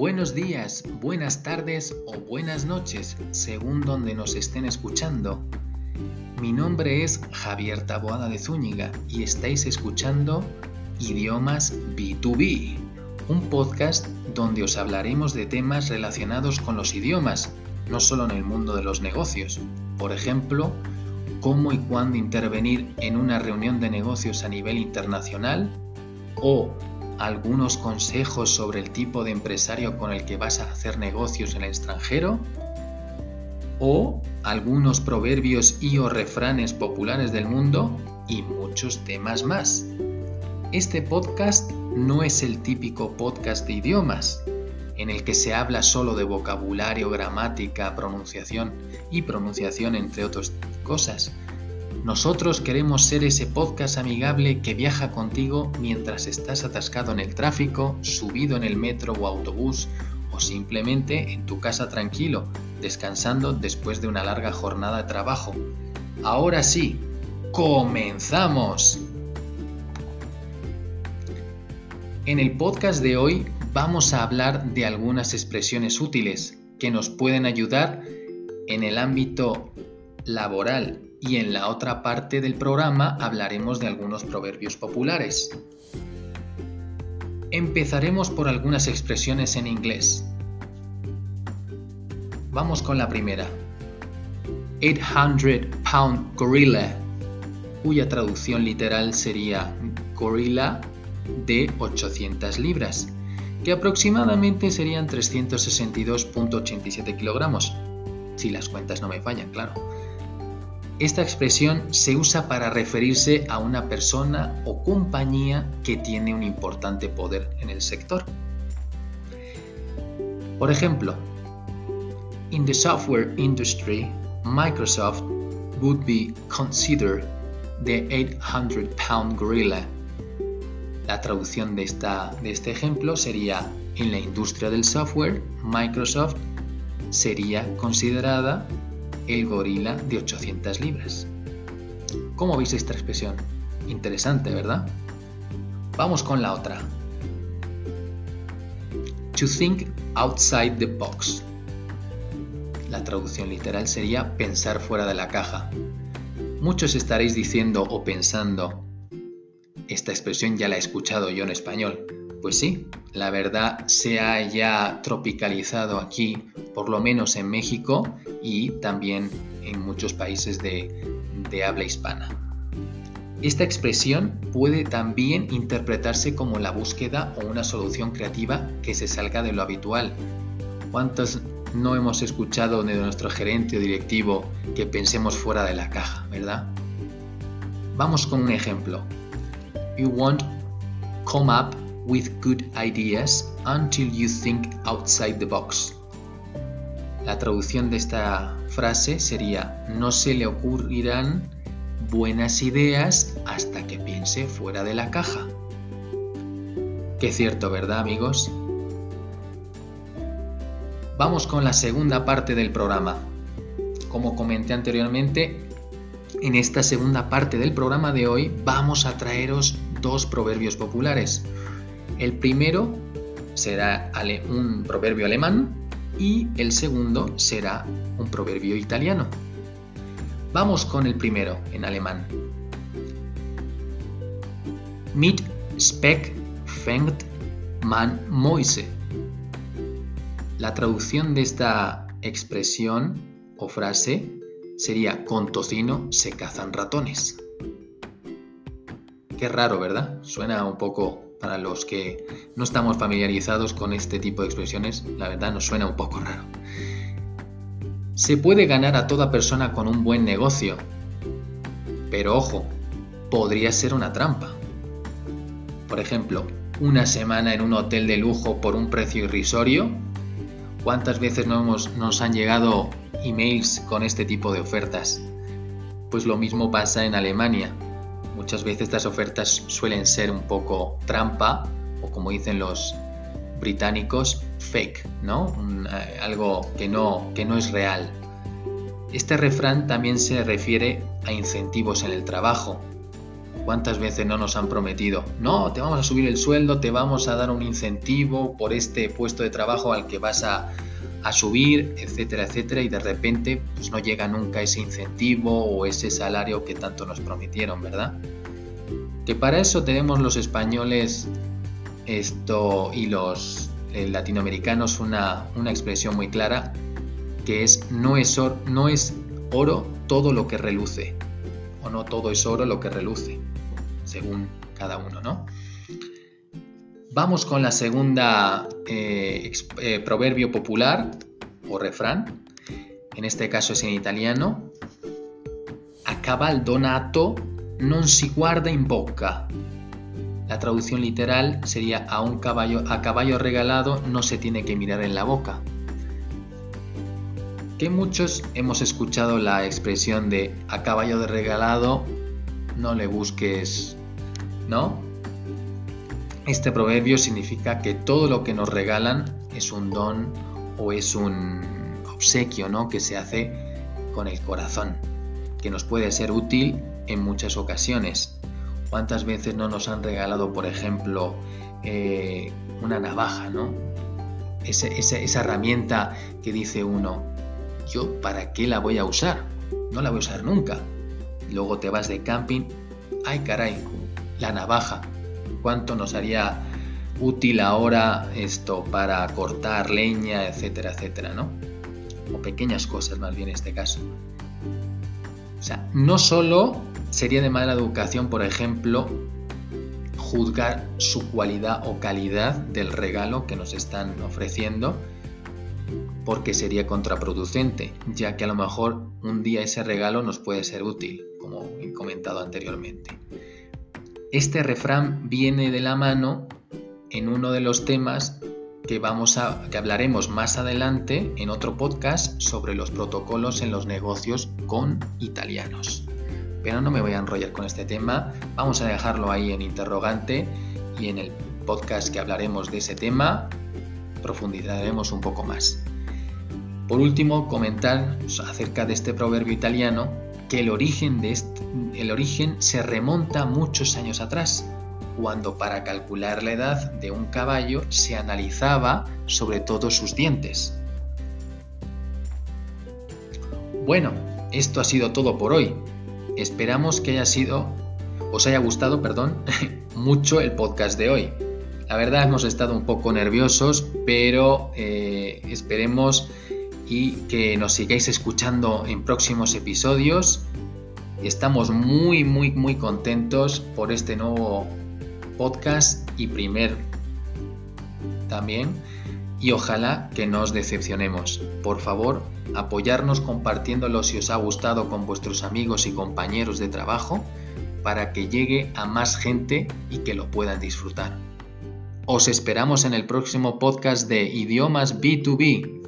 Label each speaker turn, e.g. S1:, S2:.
S1: Buenos días, buenas tardes o buenas noches, según donde nos estén escuchando. Mi nombre es Javier Taboada de Zúñiga y estáis escuchando Idiomas B2B, un podcast donde os hablaremos de temas relacionados con los idiomas, no solo en el mundo de los negocios. Por ejemplo, cómo y cuándo intervenir en una reunión de negocios a nivel internacional o algunos consejos sobre el tipo de empresario con el que vas a hacer negocios en el extranjero o algunos proverbios y o refranes populares del mundo y muchos temas más. Este podcast no es el típico podcast de idiomas, en el que se habla solo de vocabulario, gramática, pronunciación y pronunciación entre otras cosas, nosotros queremos ser ese podcast amigable que viaja contigo mientras estás atascado en el tráfico, subido en el metro o autobús o simplemente en tu casa tranquilo, descansando después de una larga jornada de trabajo. Ahora sí, comenzamos. En el podcast de hoy vamos a hablar de algunas expresiones útiles que nos pueden ayudar en el ámbito laboral y en la otra parte del programa hablaremos de algunos proverbios populares. Empezaremos por algunas expresiones en inglés. Vamos con la primera. 800 pound gorilla, cuya traducción literal sería gorila de 800 libras, que aproximadamente serían 362.87 kilogramos, si las cuentas no me fallan, claro. Esta expresión se usa para referirse a una persona o compañía que tiene un importante poder en el sector. Por ejemplo, in the software industry, Microsoft would be considered the 800 pound gorilla. La traducción de, esta, de este ejemplo sería en la industria del software, Microsoft sería considerada el gorila de 800 libras. ¿Cómo veis esta expresión? Interesante, ¿verdad? Vamos con la otra. To think outside the box. La traducción literal sería pensar fuera de la caja. Muchos estaréis diciendo o pensando, esta expresión ya la he escuchado yo en español. Pues sí, la verdad se ha ya tropicalizado aquí, por lo menos en México y también en muchos países de, habla hispana. Esta expresión puede también interpretarse como la búsqueda o una solución creativa que se salga de lo habitual. ¿Cuántos no hemos escuchado de nuestro gerente o directivo que pensemos fuera de la caja, verdad? Vamos con un ejemplo. You won't come up with good ideas until you think outside the box. La traducción de esta frase sería, no se le ocurrirán buenas ideas hasta que piense fuera de la caja. Qué cierto, ¿verdad amigos? Vamos con la segunda parte del programa. Como comenté anteriormente, en esta segunda parte del programa de hoy vamos a traeros dos proverbios populares. El primero será un proverbio alemán y el segundo será un proverbio italiano. Vamos con el primero en alemán. Mit Speck fängt man Mäuse. La traducción de esta expresión o frase sería con tocino se cazan ratones. Qué raro, ¿verdad? Suena un poco para los que no estamos familiarizados con este tipo de expresiones, la verdad nos suena un poco raro. Se puede ganar a toda persona con un buen negocio, pero ojo, podría ser una trampa. Por ejemplo, una semana en un hotel de lujo por un precio irrisorio. ¿Cuántas veces nos han llegado emails con este tipo de ofertas? Pues lo mismo pasa en Alemania Muchas veces estas ofertas suelen ser un poco trampa o como dicen los británicos, fake, ¿no? Eh, algo que no, que no es real. Este refrán también se refiere a incentivos en el trabajo. ¿Cuántas veces no nos han prometido? No, te vamos a subir el sueldo, te vamos a dar un incentivo por este puesto de trabajo al que vas a, subir, etcétera, etcétera, y de repente pues no llega nunca ese incentivo o ese salario que tanto nos prometieron, ¿verdad? Que para eso tenemos los españoles esto y los eh, latinoamericanos una, una, expresión muy clara que es no es, no es oro todo lo que reluce o no todo es oro lo que reluce según cada uno, ¿no? Vamos con la segunda eh, eh, proverbio popular o refrán. En este caso es en italiano. A caval donato non si guarda in bocca. La traducción literal sería a un caballo a caballo regalado no se tiene que mirar en la boca. Que muchos hemos escuchado la expresión de a caballo de regalado no le busques ¿no? Este proverbio significa que todo lo que nos regalan es un don o es un obsequio, ¿no? Que se hace con el corazón, que nos puede ser útil en muchas ocasiones. ¿Cuántas veces no nos han regalado, por ejemplo, eh, una navaja, ¿no? esa herramienta que dice uno, yo para qué la voy a usar? No la voy a usar nunca. Luego te vas de camping, ay caray, la navaja. ¿Cuánto nos haría útil ahora esto para cortar leña, etcétera, etcétera, ¿no? O pequeñas cosas más bien en este caso. O sea, no solo sería de mala educación, por ejemplo, juzgar su cualidad o calidad del regalo que nos están ofreciendo, porque sería contraproducente, ya que a lo mejor un día ese regalo nos puede ser útil, como he comentado anteriormente. Este refrán viene de la mano en uno de los temas que vamos a que hablaremos más adelante en otro podcast sobre los protocolos en los negocios con italianos. Pero no me voy a enrollar con este tema, vamos a dejarlo ahí en interrogante y en el podcast que hablaremos de ese tema profundizaremos un poco más. Por último, comentar acerca de este proverbio italiano que el origen, de el origen se remonta muchos años atrás, cuando para calcular la edad de un caballo se analizaba sobre todo sus dientes. Bueno, esto ha sido todo por hoy. Esperamos que haya sido, os haya gustado, perdón, mucho el podcast de hoy. La verdad hemos estado un poco nerviosos, pero eh, esperemos y que nos sigáis escuchando en próximos episodios. Estamos muy, muy, muy contentos por este nuevo podcast y primer también. Y ojalá que no os decepcionemos. Por favor, apoyarnos compartiéndolo si os ha gustado con vuestros amigos y compañeros de trabajo para que llegue a más gente y que lo puedan disfrutar. Os esperamos en el próximo podcast de Idiomas B2B.